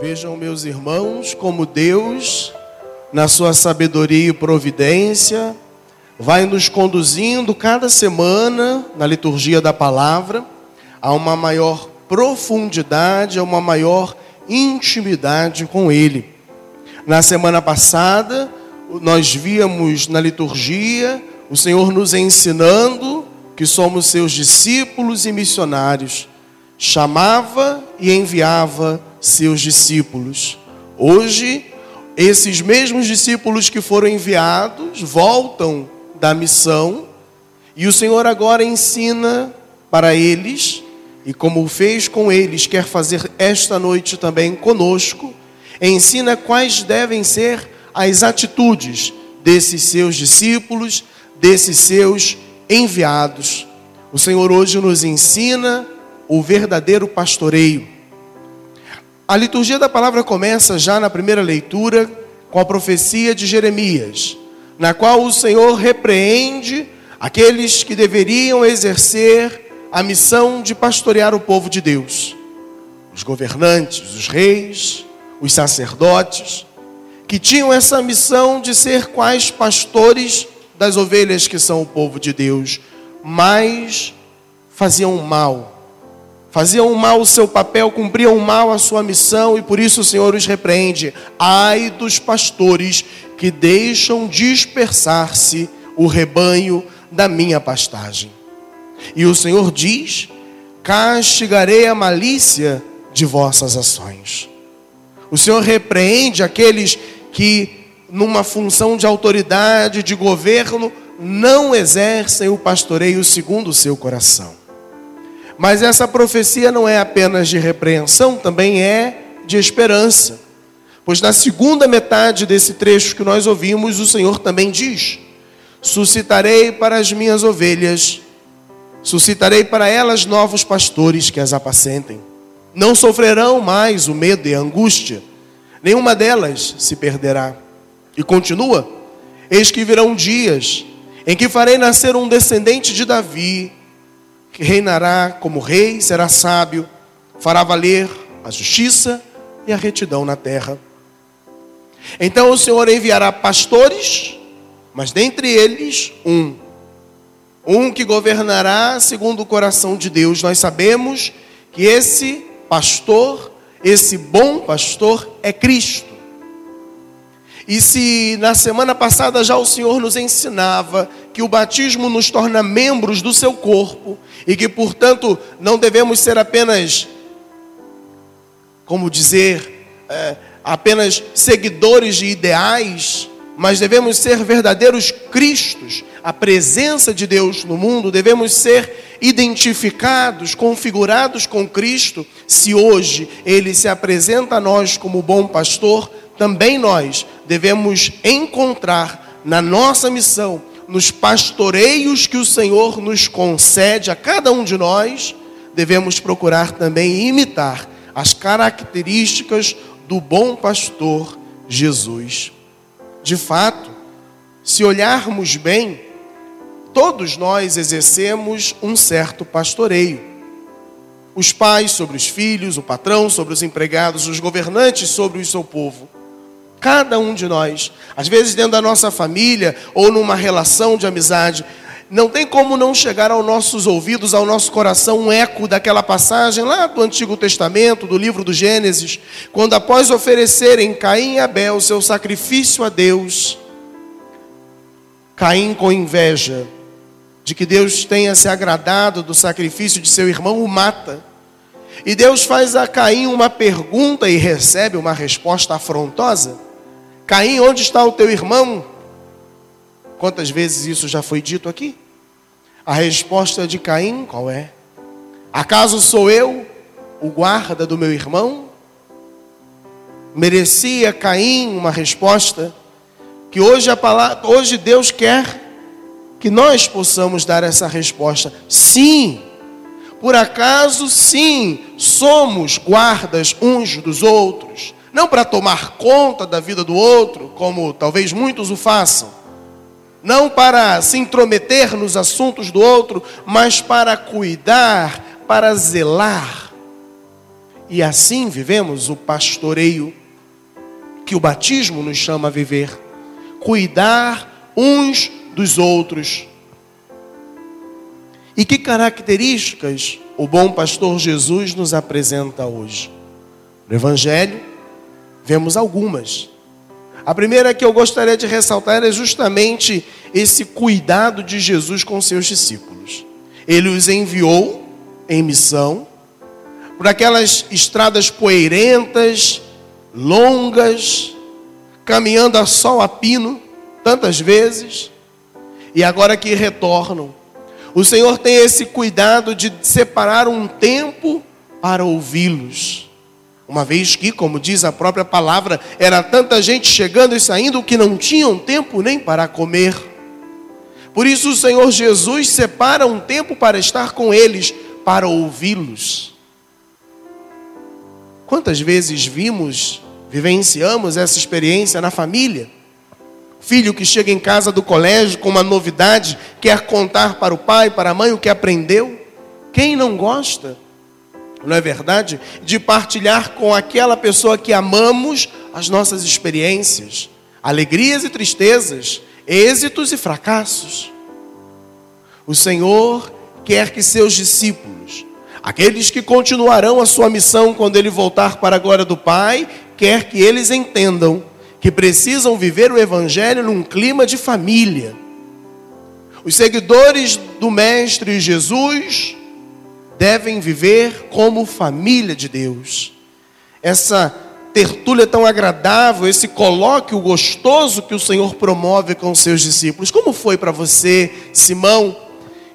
Vejam, meus irmãos, como Deus, na sua sabedoria e providência, vai nos conduzindo cada semana na liturgia da palavra a uma maior profundidade, a uma maior intimidade com Ele. Na semana passada, nós víamos na liturgia o Senhor nos ensinando que somos seus discípulos e missionários. Chamava e enviava seus discípulos. Hoje, esses mesmos discípulos que foram enviados voltam da missão e o Senhor agora ensina para eles, e como fez com eles, quer fazer esta noite também conosco, ensina quais devem ser as atitudes desses seus discípulos, desses seus enviados. O Senhor hoje nos ensina o verdadeiro pastoreio. A liturgia da palavra começa já na primeira leitura com a profecia de Jeremias, na qual o Senhor repreende aqueles que deveriam exercer a missão de pastorear o povo de Deus. Os governantes, os reis, os sacerdotes, que tinham essa missão de ser quais pastores das ovelhas que são o povo de Deus, mas faziam mal faziam mal o seu papel, cumpriam mal a sua missão e por isso o Senhor os repreende. Ai dos pastores que deixam dispersar-se o rebanho da minha pastagem. E o Senhor diz: castigarei a malícia de vossas ações. O Senhor repreende aqueles que, numa função de autoridade, de governo, não exercem o pastoreio segundo o seu coração. Mas essa profecia não é apenas de repreensão, também é de esperança. Pois na segunda metade desse trecho que nós ouvimos, o Senhor também diz: Suscitarei para as minhas ovelhas, suscitarei para elas novos pastores que as apacentem. Não sofrerão mais o medo e a angústia, nenhuma delas se perderá. E continua: Eis que virão dias em que farei nascer um descendente de Davi, reinará como rei, será sábio, fará valer a justiça e a retidão na terra. Então o Senhor enviará pastores, mas dentre eles um, um que governará segundo o coração de Deus. Nós sabemos que esse pastor, esse bom pastor é Cristo. E se na semana passada já o Senhor nos ensinava que o batismo nos torna membros do seu corpo e que, portanto, não devemos ser apenas, como dizer, é, apenas seguidores de ideais, mas devemos ser verdadeiros cristos, a presença de Deus no mundo, devemos ser identificados, configurados com Cristo, se hoje Ele se apresenta a nós como bom pastor também nós devemos encontrar na nossa missão, nos pastoreios que o Senhor nos concede a cada um de nós, devemos procurar também imitar as características do bom pastor Jesus. De fato, se olharmos bem, todos nós exercemos um certo pastoreio. Os pais sobre os filhos, o patrão sobre os empregados, os governantes sobre o seu povo. Cada um de nós, às vezes dentro da nossa família ou numa relação de amizade, não tem como não chegar aos nossos ouvidos, ao nosso coração, um eco daquela passagem lá do Antigo Testamento, do livro do Gênesis, quando após oferecerem Caim e Abel seu sacrifício a Deus, Caim com inveja de que Deus tenha se agradado do sacrifício de seu irmão, o mata. E Deus faz a Caim uma pergunta e recebe uma resposta afrontosa. Caim, onde está o teu irmão? Quantas vezes isso já foi dito aqui? A resposta de Caim, qual é? Acaso sou eu o guarda do meu irmão? Merecia Caim uma resposta que hoje a palavra, hoje Deus quer que nós possamos dar essa resposta. Sim. Por acaso sim, somos guardas uns dos outros não para tomar conta da vida do outro, como talvez muitos o façam, não para se intrometer nos assuntos do outro, mas para cuidar, para zelar. e assim vivemos o pastoreio que o batismo nos chama a viver. Cuidar uns dos outros. E que características o bom pastor Jesus nos apresenta hoje? No Evangelho, vemos algumas. A primeira que eu gostaria de ressaltar é justamente esse cuidado de Jesus com seus discípulos. Ele os enviou em missão por aquelas estradas poeirentas, longas, caminhando a sol a pino, tantas vezes, e agora que retornam. O Senhor tem esse cuidado de separar um tempo para ouvi-los. Uma vez que, como diz a própria palavra, era tanta gente chegando e saindo que não tinham tempo nem para comer. Por isso o Senhor Jesus separa um tempo para estar com eles, para ouvi-los. Quantas vezes vimos, vivenciamos essa experiência na família? Filho que chega em casa do colégio com uma novidade, quer contar para o pai, para a mãe o que aprendeu. Quem não gosta? Não é verdade? De partilhar com aquela pessoa que amamos as nossas experiências, alegrias e tristezas, êxitos e fracassos. O Senhor quer que seus discípulos, aqueles que continuarão a sua missão quando ele voltar para a glória do Pai, quer que eles entendam que precisam viver o Evangelho num clima de família. Os seguidores do Mestre Jesus devem viver como família de Deus. Essa tertúlia tão agradável, esse colóquio gostoso que o Senhor promove com os seus discípulos. Como foi para você, Simão?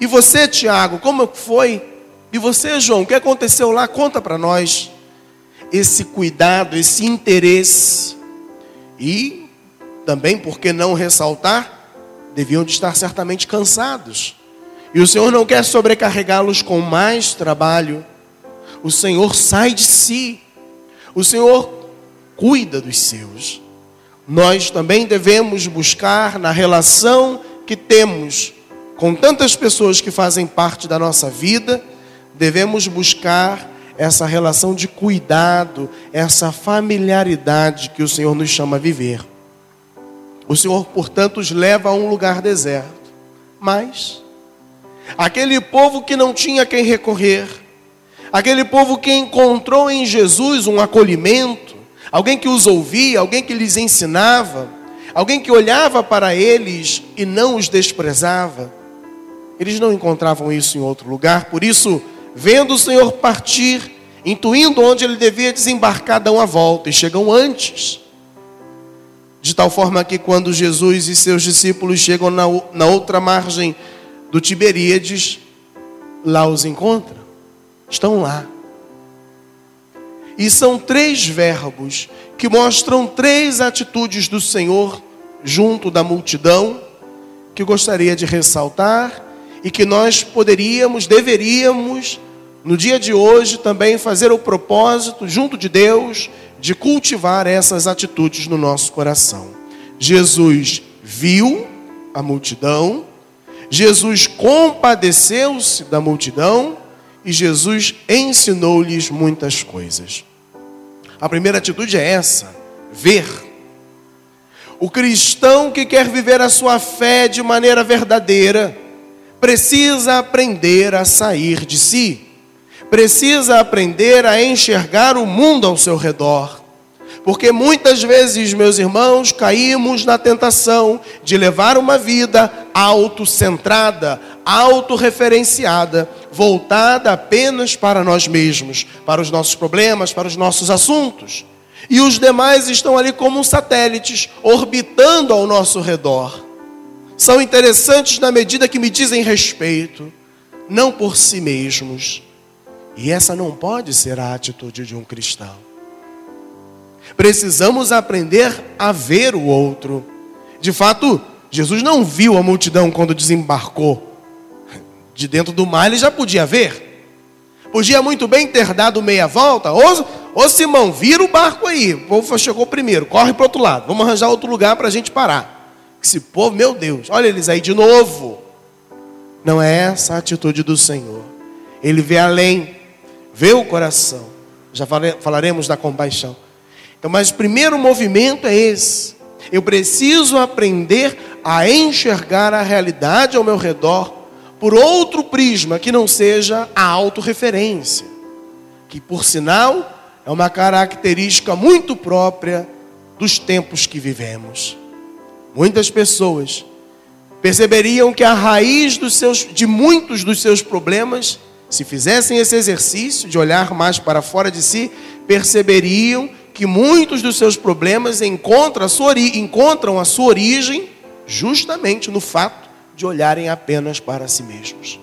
E você, Tiago, como foi? E você, João, o que aconteceu lá? Conta para nós. Esse cuidado, esse interesse. E também, por que não ressaltar, deviam de estar certamente cansados e o Senhor não quer sobrecarregá-los com mais trabalho. O Senhor sai de si. O Senhor cuida dos seus. Nós também devemos buscar na relação que temos com tantas pessoas que fazem parte da nossa vida, devemos buscar essa relação de cuidado, essa familiaridade que o Senhor nos chama a viver. O Senhor, portanto, os leva a um lugar deserto, mas Aquele povo que não tinha quem recorrer, aquele povo que encontrou em Jesus um acolhimento, alguém que os ouvia, alguém que lhes ensinava, alguém que olhava para eles e não os desprezava. Eles não encontravam isso em outro lugar, por isso, vendo o Senhor partir, intuindo onde ele devia desembarcar, dão a volta e chegam antes. De tal forma que quando Jesus e seus discípulos chegam na, na outra margem do Tiberíades, lá os encontra. Estão lá. E são três verbos que mostram três atitudes do Senhor junto da multidão que gostaria de ressaltar e que nós poderíamos, deveríamos, no dia de hoje também fazer o propósito, junto de Deus, de cultivar essas atitudes no nosso coração. Jesus viu a multidão, Jesus compadeceu-se da multidão e Jesus ensinou-lhes muitas coisas. A primeira atitude é essa: ver. O cristão que quer viver a sua fé de maneira verdadeira precisa aprender a sair de si, precisa aprender a enxergar o mundo ao seu redor porque muitas vezes, meus irmãos, caímos na tentação de levar uma vida autocentrada, autorreferenciada, voltada apenas para nós mesmos, para os nossos problemas, para os nossos assuntos. E os demais estão ali como satélites, orbitando ao nosso redor. São interessantes na medida que me dizem respeito, não por si mesmos. E essa não pode ser a atitude de um cristão. Precisamos aprender a ver o outro. De fato, Jesus não viu a multidão quando desembarcou. De dentro do mar ele já podia ver. Podia muito bem ter dado meia volta. Ô, ô Simão, vira o barco aí. O povo chegou primeiro, corre para outro lado. Vamos arranjar outro lugar para a gente parar. Esse povo, meu Deus, olha eles aí de novo. Não é essa a atitude do Senhor. Ele vê além, vê o coração. Já falaremos da compaixão. Então, mas o primeiro movimento é esse. Eu preciso aprender a enxergar a realidade ao meu redor por outro prisma que não seja a autorreferência, que por sinal é uma característica muito própria dos tempos que vivemos. Muitas pessoas perceberiam que a raiz seus, de muitos dos seus problemas, se fizessem esse exercício de olhar mais para fora de si, perceberiam que muitos dos seus problemas encontram a sua, encontram a sua origem justamente no fato de olharem apenas para si mesmos.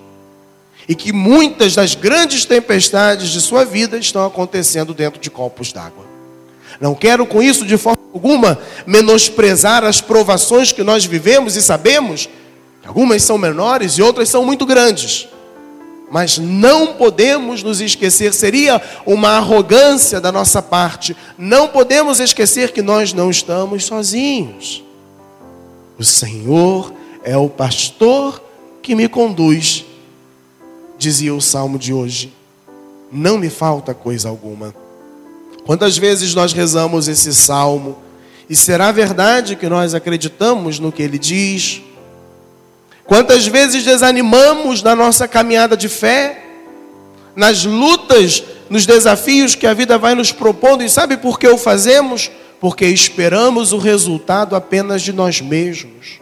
E que muitas das grandes tempestades de sua vida estão acontecendo dentro de copos d'água. Não quero com isso de forma alguma menosprezar as provações que nós vivemos e sabemos que algumas são menores e outras são muito grandes. Mas não podemos nos esquecer, seria uma arrogância da nossa parte, não podemos esquecer que nós não estamos sozinhos. O Senhor é o pastor que me conduz, dizia o salmo de hoje. Não me falta coisa alguma. Quantas vezes nós rezamos esse salmo e será verdade que nós acreditamos no que ele diz? Quantas vezes desanimamos na nossa caminhada de fé, nas lutas, nos desafios que a vida vai nos propondo, e sabe por que o fazemos? Porque esperamos o resultado apenas de nós mesmos.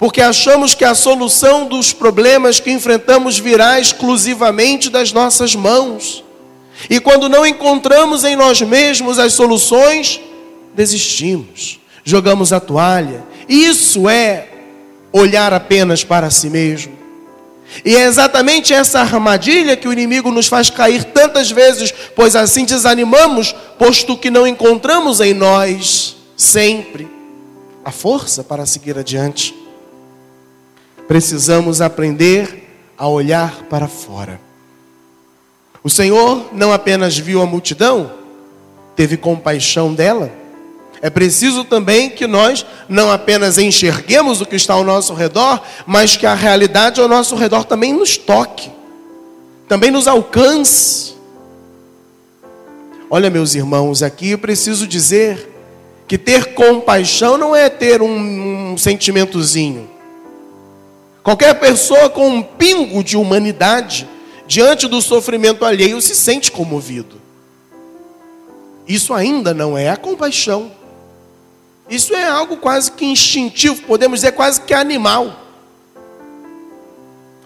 Porque achamos que a solução dos problemas que enfrentamos virá exclusivamente das nossas mãos. E quando não encontramos em nós mesmos as soluções, desistimos, jogamos a toalha. Isso é olhar apenas para si mesmo. E é exatamente essa armadilha que o inimigo nos faz cair tantas vezes, pois assim desanimamos, posto que não encontramos em nós sempre a força para seguir adiante. Precisamos aprender a olhar para fora. O Senhor não apenas viu a multidão, teve compaixão dela. É preciso também que nós não apenas enxerguemos o que está ao nosso redor, mas que a realidade ao nosso redor também nos toque, também nos alcance. Olha, meus irmãos, aqui eu preciso dizer que ter compaixão não é ter um, um sentimentozinho. Qualquer pessoa com um pingo de humanidade diante do sofrimento alheio, se sente comovido. Isso ainda não é a compaixão. Isso é algo quase que instintivo, podemos dizer quase que animal.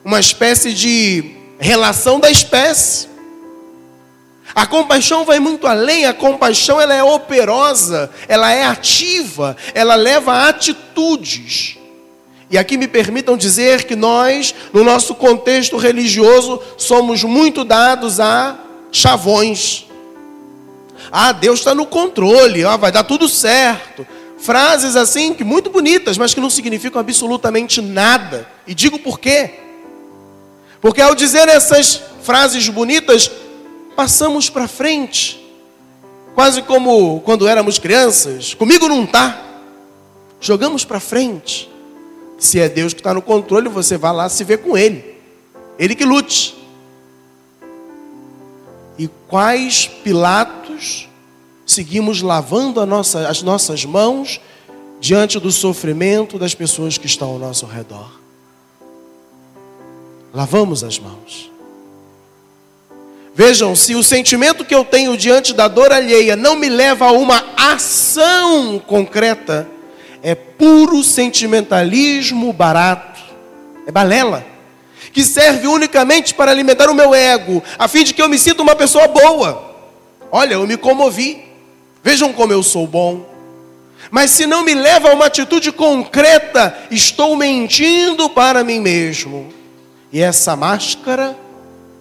Uma espécie de relação da espécie. A compaixão vai muito além, a compaixão ela é operosa, ela é ativa, ela leva a atitudes. E aqui me permitam dizer que nós, no nosso contexto religioso, somos muito dados a chavões. Ah, Deus está no controle, ah, vai dar tudo certo. Frases assim, que muito bonitas, mas que não significam absolutamente nada. E digo por quê? Porque ao dizer essas frases bonitas, passamos para frente. Quase como quando éramos crianças. Comigo não está. Jogamos para frente. Se é Deus que está no controle, você vai lá se ver com Ele. Ele que lute. E quais Pilatos seguimos lavando nossa, as nossas mãos diante do sofrimento das pessoas que estão ao nosso redor? Lavamos as mãos. Vejam, se o sentimento que eu tenho diante da dor alheia não me leva a uma ação concreta, é puro sentimentalismo barato, é balela, que serve unicamente para alimentar o meu ego, a fim de que eu me sinta uma pessoa boa. Olha, eu me comovi, vejam como eu sou bom. Mas se não me leva a uma atitude concreta, estou mentindo para mim mesmo. E essa máscara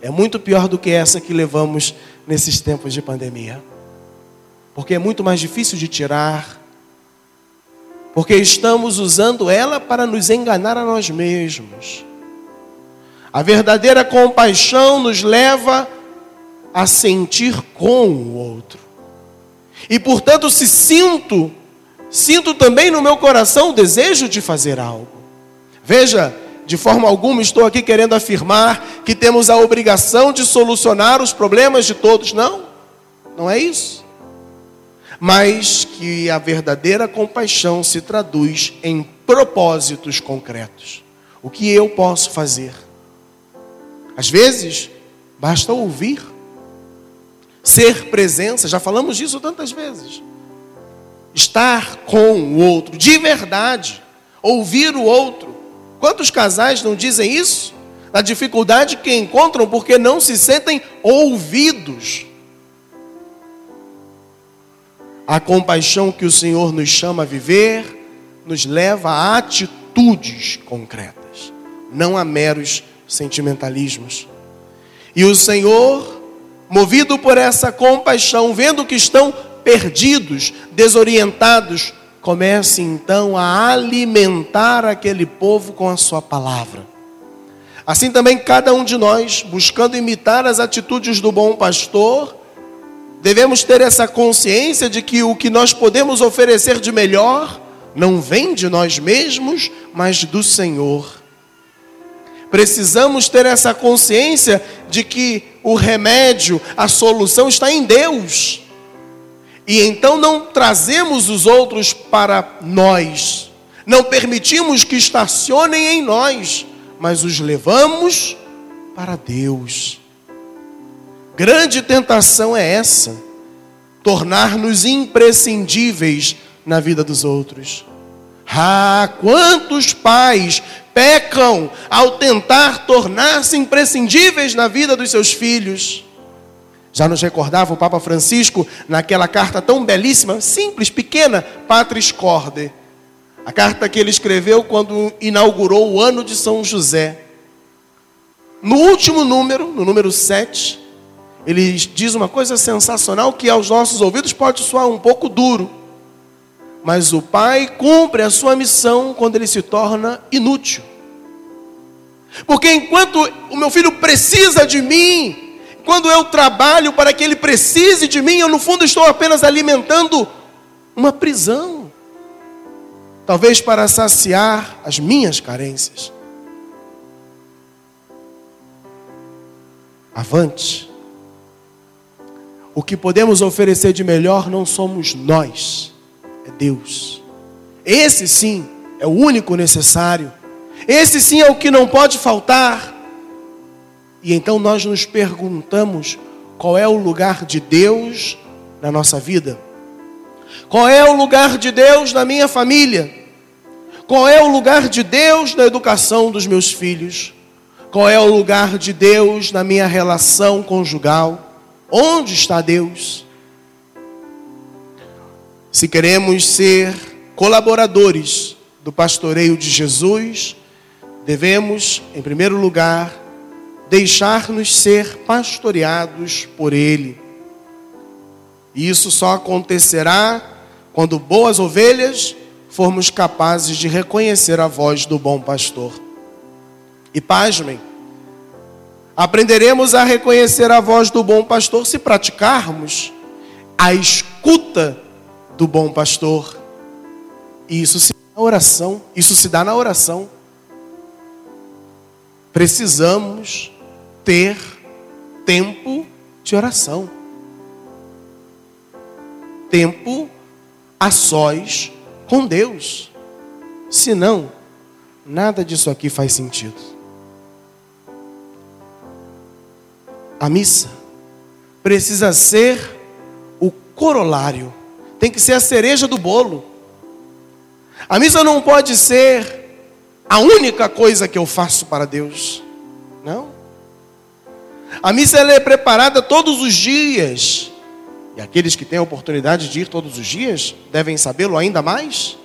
é muito pior do que essa que levamos nesses tempos de pandemia. Porque é muito mais difícil de tirar, porque estamos usando ela para nos enganar a nós mesmos. A verdadeira compaixão nos leva a sentir com o outro. E portanto, se sinto, sinto também no meu coração o desejo de fazer algo. Veja, de forma alguma estou aqui querendo afirmar que temos a obrigação de solucionar os problemas de todos, não. não é isso. Mas que a verdadeira compaixão se traduz em propósitos concretos. O que eu posso fazer? Às vezes, basta ouvir, ser presença, já falamos disso tantas vezes. Estar com o outro, de verdade, ouvir o outro. Quantos casais não dizem isso? A dificuldade que encontram porque não se sentem ouvidos. A compaixão que o Senhor nos chama a viver nos leva a atitudes concretas, não a meros sentimentalismos. E o Senhor, movido por essa compaixão, vendo que estão perdidos, desorientados, comece então a alimentar aquele povo com a sua palavra. Assim também cada um de nós, buscando imitar as atitudes do bom pastor, devemos ter essa consciência de que o que nós podemos oferecer de melhor não vem de nós mesmos, mas do Senhor. Precisamos ter essa consciência de que o remédio, a solução está em Deus. E então não trazemos os outros para nós, não permitimos que estacionem em nós, mas os levamos para Deus. Grande tentação é essa, tornar-nos imprescindíveis na vida dos outros. Ah, quantos pais pecam ao tentar tornar-se imprescindíveis na vida dos seus filhos. Já nos recordava o Papa Francisco naquela carta tão belíssima, simples, pequena, Patris Corde. A carta que ele escreveu quando inaugurou o ano de São José. No último número, no número 7, ele diz uma coisa sensacional que aos nossos ouvidos pode soar um pouco duro. Mas o pai cumpre a sua missão quando ele se torna inútil. Porque enquanto o meu filho precisa de mim, quando eu trabalho para que ele precise de mim, eu no fundo estou apenas alimentando uma prisão. Talvez para saciar as minhas carências. Avante. O que podemos oferecer de melhor não somos nós é Deus. Esse sim é o único necessário. Esse sim é o que não pode faltar. E então nós nos perguntamos qual é o lugar de Deus na nossa vida? Qual é o lugar de Deus na minha família? Qual é o lugar de Deus na educação dos meus filhos? Qual é o lugar de Deus na minha relação conjugal? Onde está Deus? Se queremos ser colaboradores do pastoreio de Jesus, devemos, em primeiro lugar, deixar-nos ser pastoreados por Ele. E isso só acontecerá quando boas ovelhas formos capazes de reconhecer a voz do bom pastor. E pasmem, aprenderemos a reconhecer a voz do bom pastor se praticarmos a escuta do bom pastor. E isso se dá na oração. Isso se dá na oração. Precisamos ter tempo de oração. Tempo a sós com Deus. Senão, nada disso aqui faz sentido. A missa precisa ser o corolário tem que ser a cereja do bolo. A missa não pode ser a única coisa que eu faço para Deus. Não. A missa é preparada todos os dias. E aqueles que têm a oportunidade de ir todos os dias devem sabê-lo ainda mais.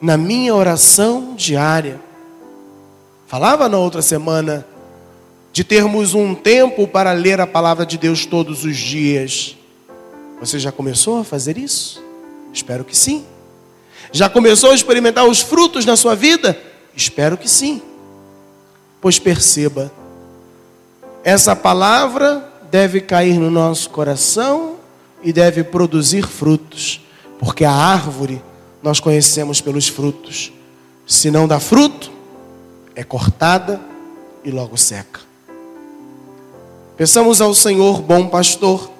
Na minha oração diária. Falava na outra semana de termos um tempo para ler a palavra de Deus todos os dias. Você já começou a fazer isso? Espero que sim. Já começou a experimentar os frutos na sua vida? Espero que sim. Pois perceba, essa palavra deve cair no nosso coração e deve produzir frutos, porque a árvore nós conhecemos pelos frutos. Se não dá fruto, é cortada e logo seca. Peçamos ao Senhor, bom pastor,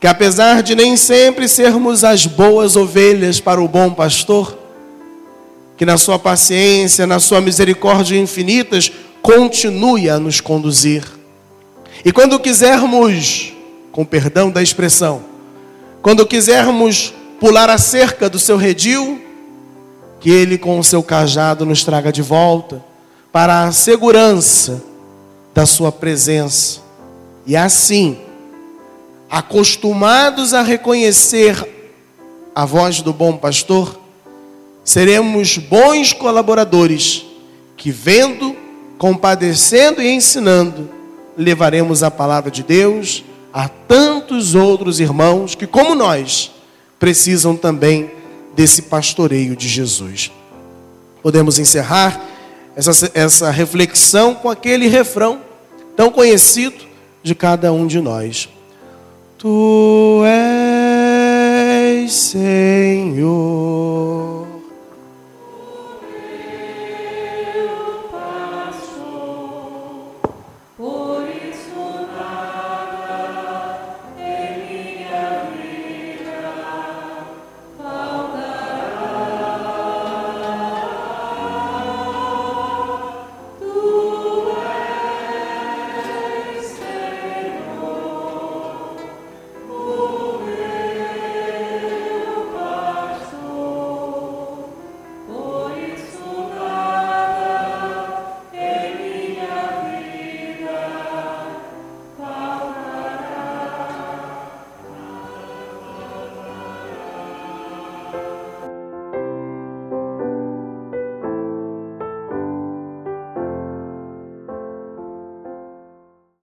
que apesar de nem sempre sermos as boas ovelhas para o bom pastor, que na sua paciência, na sua misericórdia infinitas, continue a nos conduzir. E quando quisermos, com perdão da expressão, quando quisermos pular a cerca do seu redil, que ele com o seu cajado nos traga de volta para a segurança da sua presença. E assim, acostumados a reconhecer a voz do bom pastor, seremos bons colaboradores que, vendo, compadecendo e ensinando, levaremos a palavra de Deus a tantos outros irmãos que, como nós, precisam também desse pastoreio de Jesus. Podemos encerrar essa, essa reflexão com aquele refrão tão conhecido de cada um de nós. Tu és Senhor,